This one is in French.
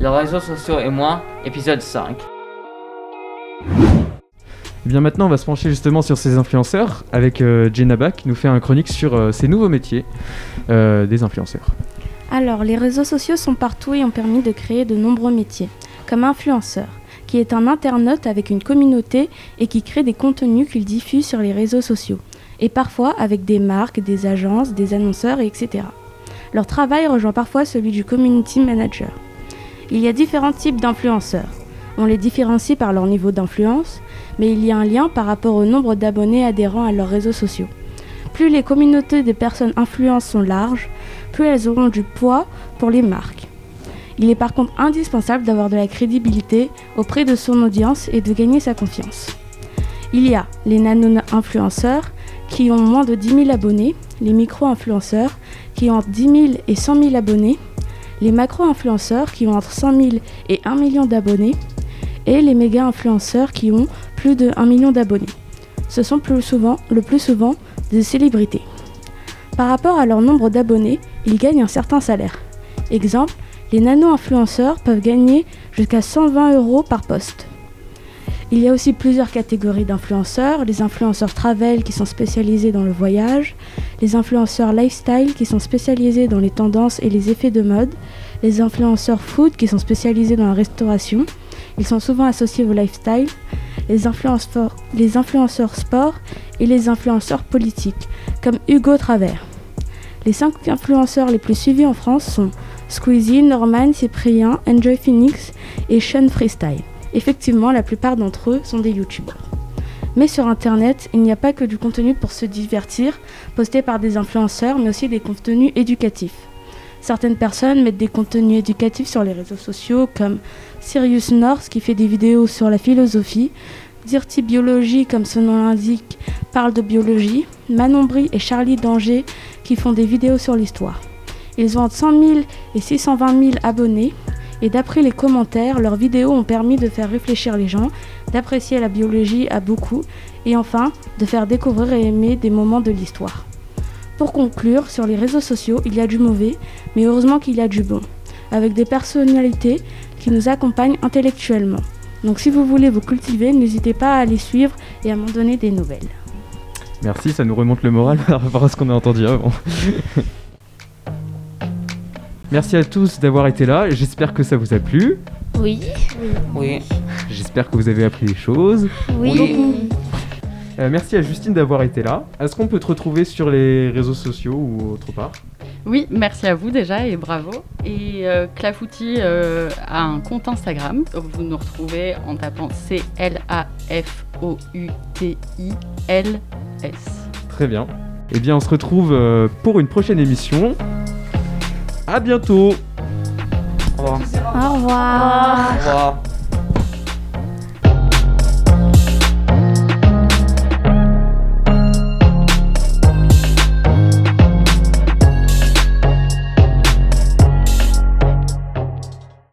Les réseaux sociaux et moi, épisode 5. Eh bien maintenant, on va se pencher justement sur ces influenceurs avec euh, Jenna Bach qui nous fait un chronique sur euh, ces nouveaux métiers euh, des influenceurs. Alors, les réseaux sociaux sont partout et ont permis de créer de nombreux métiers, comme influenceur, qui est un internaute avec une communauté et qui crée des contenus qu'il diffuse sur les réseaux sociaux, et parfois avec des marques, des agences, des annonceurs, etc. Leur travail rejoint parfois celui du community manager. Il y a différents types d'influenceurs. On les différencie par leur niveau d'influence, mais il y a un lien par rapport au nombre d'abonnés adhérents à leurs réseaux sociaux. Plus les communautés des personnes influentes sont larges, plus elles auront du poids pour les marques. Il est par contre indispensable d'avoir de la crédibilité auprès de son audience et de gagner sa confiance. Il y a les nano-influenceurs qui ont moins de 10 000 abonnés, les micro-influenceurs qui ont entre 10 000 et 100 000 abonnés, les macro-influenceurs qui ont entre 100 000 et 1 million d'abonnés, et les méga-influenceurs qui ont plus de 1 million d'abonnés. Ce sont le plus souvent des célébrités. Par rapport à leur nombre d'abonnés, ils gagnent un certain salaire. Exemple, les nano-influenceurs peuvent gagner jusqu'à 120 euros par poste. Il y a aussi plusieurs catégories d'influenceurs, les influenceurs travel qui sont spécialisés dans le voyage, les influenceurs lifestyle qui sont spécialisés dans les tendances et les effets de mode, les influenceurs food qui sont spécialisés dans la restauration, ils sont souvent associés au lifestyle, les influenceurs, sport et les influenceurs politiques, comme Hugo Travers. Les 5 influenceurs les plus suivis en France sont Squeezie, Norman, Cyprien, Enjoy Phoenix et Sean Freestyle. Effectivement, la plupart d'entre eux sont des youtubeurs. Mais sur internet, il n'y a pas que du contenu pour se divertir, posté par des influenceurs, mais aussi des contenus éducatifs. Certaines personnes mettent des contenus éducatifs sur les réseaux sociaux, comme Sirius North qui fait des vidéos sur la philosophie, Dirty Biology, comme son nom l'indique, parle de biologie, Manon Brie et Charlie Danger qui font des vidéos sur l'histoire. Ils ont entre 100 000 et 620 000 abonnés, et d'après les commentaires, leurs vidéos ont permis de faire réfléchir les gens, d'apprécier la biologie à beaucoup, et enfin de faire découvrir et aimer des moments de l'histoire. Pour conclure, sur les réseaux sociaux, il y a du mauvais, mais heureusement qu'il y a du bon, avec des personnalités qui nous accompagnent intellectuellement. Donc si vous voulez vous cultiver, n'hésitez pas à les suivre et à m'en donner des nouvelles. Merci, ça nous remonte le moral par rapport à ce qu'on a entendu avant. Merci à tous d'avoir été là, j'espère que ça vous a plu, Oui. Oui. j'espère que vous avez appris des choses. Oui. Euh, merci à Justine d'avoir été là. Est-ce qu'on peut te retrouver sur les réseaux sociaux ou autre part? Oui, merci à vous déjà et bravo. Et euh, Clafouti euh, a un compte Instagram. Vous nous retrouvez en tapant C-L-A-F-O-U-T-I-L-S. Très bien. Eh bien, on se retrouve euh, pour une prochaine émission. À bientôt Au revoir. Au revoir. Au revoir.